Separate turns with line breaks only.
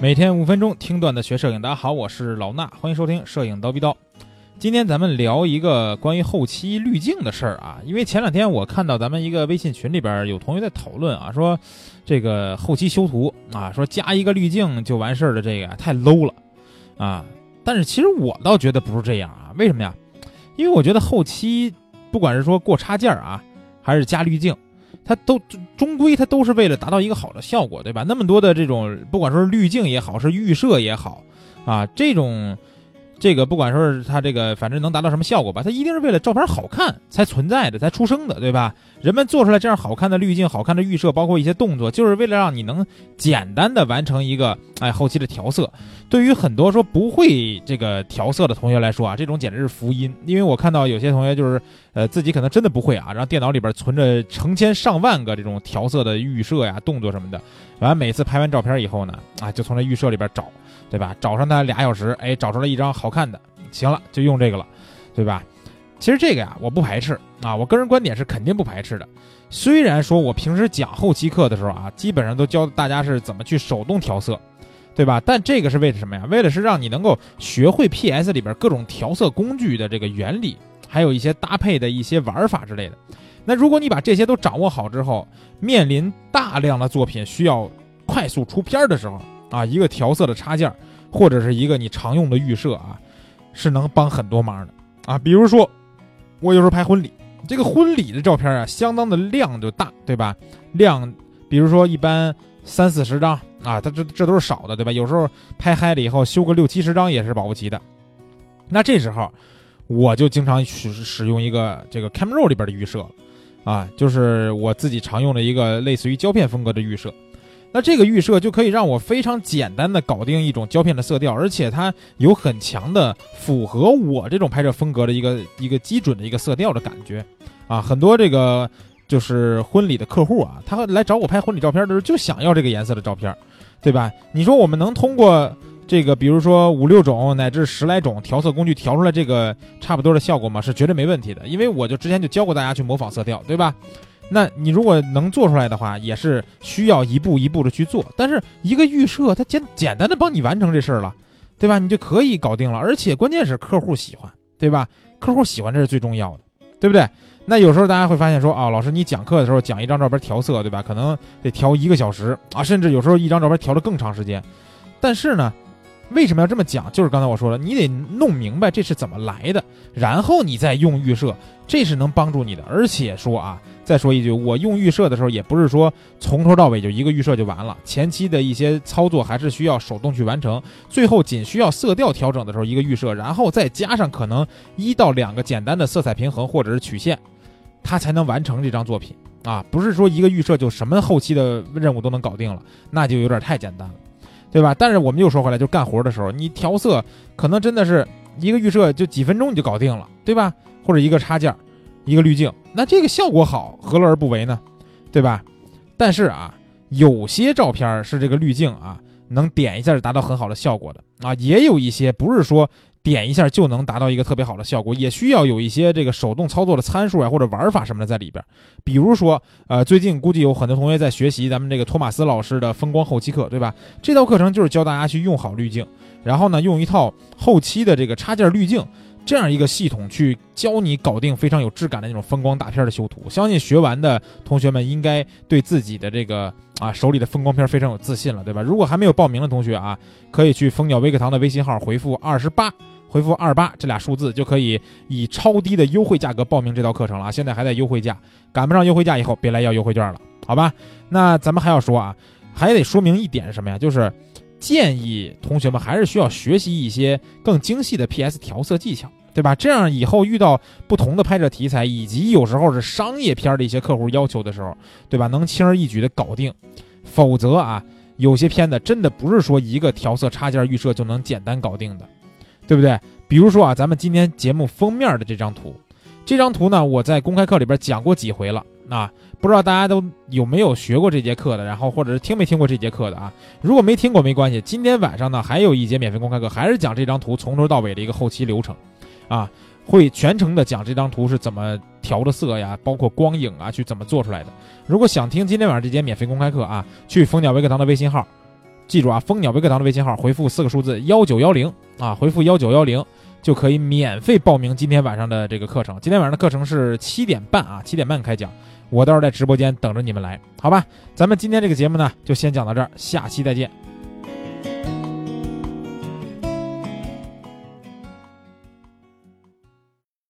每天五分钟听段子学摄影，大家好，我是老衲，欢迎收听摄影刀逼刀。今天咱们聊一个关于后期滤镜的事儿啊，因为前两天我看到咱们一个微信群里边有同学在讨论啊，说这个后期修图啊，说加一个滤镜就完事儿的这个太 low 了啊。但是其实我倒觉得不是这样啊，为什么呀？因为我觉得后期不管是说过插件啊，还是加滤镜。它都终归它都是为了达到一个好的效果，对吧？那么多的这种，不管说是滤镜也好，是预设也好，啊，这种。这个不管说是它这个，反正能达到什么效果吧，它一定是为了照片好看才存在的，才出生的，对吧？人们做出来这样好看的滤镜、好看的预设，包括一些动作，就是为了让你能简单的完成一个哎后期的调色。对于很多说不会这个调色的同学来说啊，这种简直是福音，因为我看到有些同学就是呃自己可能真的不会啊，然后电脑里边存着成千上万个这种调色的预设呀、动作什么的，完每次拍完照片以后呢，啊就从这预设里边找。对吧？找上它俩小时，哎，找出来一张好看的，行了，就用这个了，对吧？其实这个呀，我不排斥啊，我个人观点是肯定不排斥的。虽然说我平时讲后期课的时候啊，基本上都教大家是怎么去手动调色，对吧？但这个是为了什么呀？为了是让你能够学会 PS 里边各种调色工具的这个原理，还有一些搭配的一些玩法之类的。那如果你把这些都掌握好之后，面临大量的作品需要快速出片的时候。啊，一个调色的插件，或者是一个你常用的预设啊，是能帮很多忙的啊。比如说，我有时候拍婚礼，这个婚礼的照片啊，相当的量就大，对吧？量，比如说一般三四十张啊，它这这都是少的，对吧？有时候拍嗨了以后修个六七十张也是保不齐的。那这时候，我就经常使使用一个这个 Camera 里边的预设啊，就是我自己常用的一个类似于胶片风格的预设。那这个预设就可以让我非常简单的搞定一种胶片的色调，而且它有很强的符合我这种拍摄风格的一个一个基准的一个色调的感觉，啊，很多这个就是婚礼的客户啊，他来找我拍婚礼照片的时候就想要这个颜色的照片，对吧？你说我们能通过这个，比如说五六种乃至十来种调色工具调出来这个差不多的效果嘛？是绝对没问题的，因为我就之前就教过大家去模仿色调，对吧？那你如果能做出来的话，也是需要一步一步的去做。但是一个预设，它简简单的帮你完成这事儿了，对吧？你就可以搞定了。而且关键是客户喜欢，对吧？客户喜欢这是最重要的，对不对？那有时候大家会发现说，啊，老师你讲课的时候讲一张照片调色，对吧？可能得调一个小时啊，甚至有时候一张照片调了更长时间。但是呢，为什么要这么讲？就是刚才我说了，你得弄明白这是怎么来的，然后你再用预设，这是能帮助你的。而且说啊。再说一句，我用预设的时候，也不是说从头到尾就一个预设就完了，前期的一些操作还是需要手动去完成，最后仅需要色调调整的时候一个预设，然后再加上可能一到两个简单的色彩平衡或者是曲线，它才能完成这张作品啊！不是说一个预设就什么后期的任务都能搞定了，那就有点太简单了，对吧？但是我们又说回来，就干活的时候，你调色可能真的是一个预设就几分钟你就搞定了，对吧？或者一个插件。一个滤镜，那这个效果好，何乐而不为呢？对吧？但是啊，有些照片是这个滤镜啊，能点一下就达到很好的效果的啊，也有一些不是说点一下就能达到一个特别好的效果，也需要有一些这个手动操作的参数啊或者玩法什么的在里边。比如说，呃，最近估计有很多同学在学习咱们这个托马斯老师的风光后期课，对吧？这套课程就是教大家去用好滤镜，然后呢，用一套后期的这个插件滤镜。这样一个系统去教你搞定非常有质感的那种风光大片的修图，相信学完的同学们应该对自己的这个啊手里的风光片非常有自信了，对吧？如果还没有报名的同学啊，可以去蜂鸟微课堂的微信号回复二十八，回复二八这俩数字就可以以超低的优惠价格报名这道课程了啊！现在还在优惠价，赶不上优惠价以后别来要优惠券了，好吧？那咱们还要说啊，还得说明一点什么呀？就是建议同学们还是需要学习一些更精细的 PS 调色技巧。对吧？这样以后遇到不同的拍摄题材，以及有时候是商业片的一些客户要求的时候，对吧？能轻而易举的搞定。否则啊，有些片子真的不是说一个调色插件预设就能简单搞定的，对不对？比如说啊，咱们今天节目封面的这张图，这张图呢，我在公开课里边讲过几回了啊，不知道大家都有没有学过这节课的，然后或者是听没听过这节课的啊？如果没听过没关系，今天晚上呢还有一节免费公开课，还是讲这张图从头到尾的一个后期流程。啊，会全程的讲这张图是怎么调的色呀，包括光影啊，去怎么做出来的。如果想听今天晚上这节免费公开课啊，去蜂鸟微课堂的微信号，记住啊，蜂鸟微课堂的微信号回复四个数字幺九幺零啊，回复幺九幺零就可以免费报名今天晚上的这个课程。今天晚上的课程是七点半啊，七点半开讲，我到时候在直播间等着你们来，好吧？咱们今天这个节目呢，就先讲到这儿，下期再见。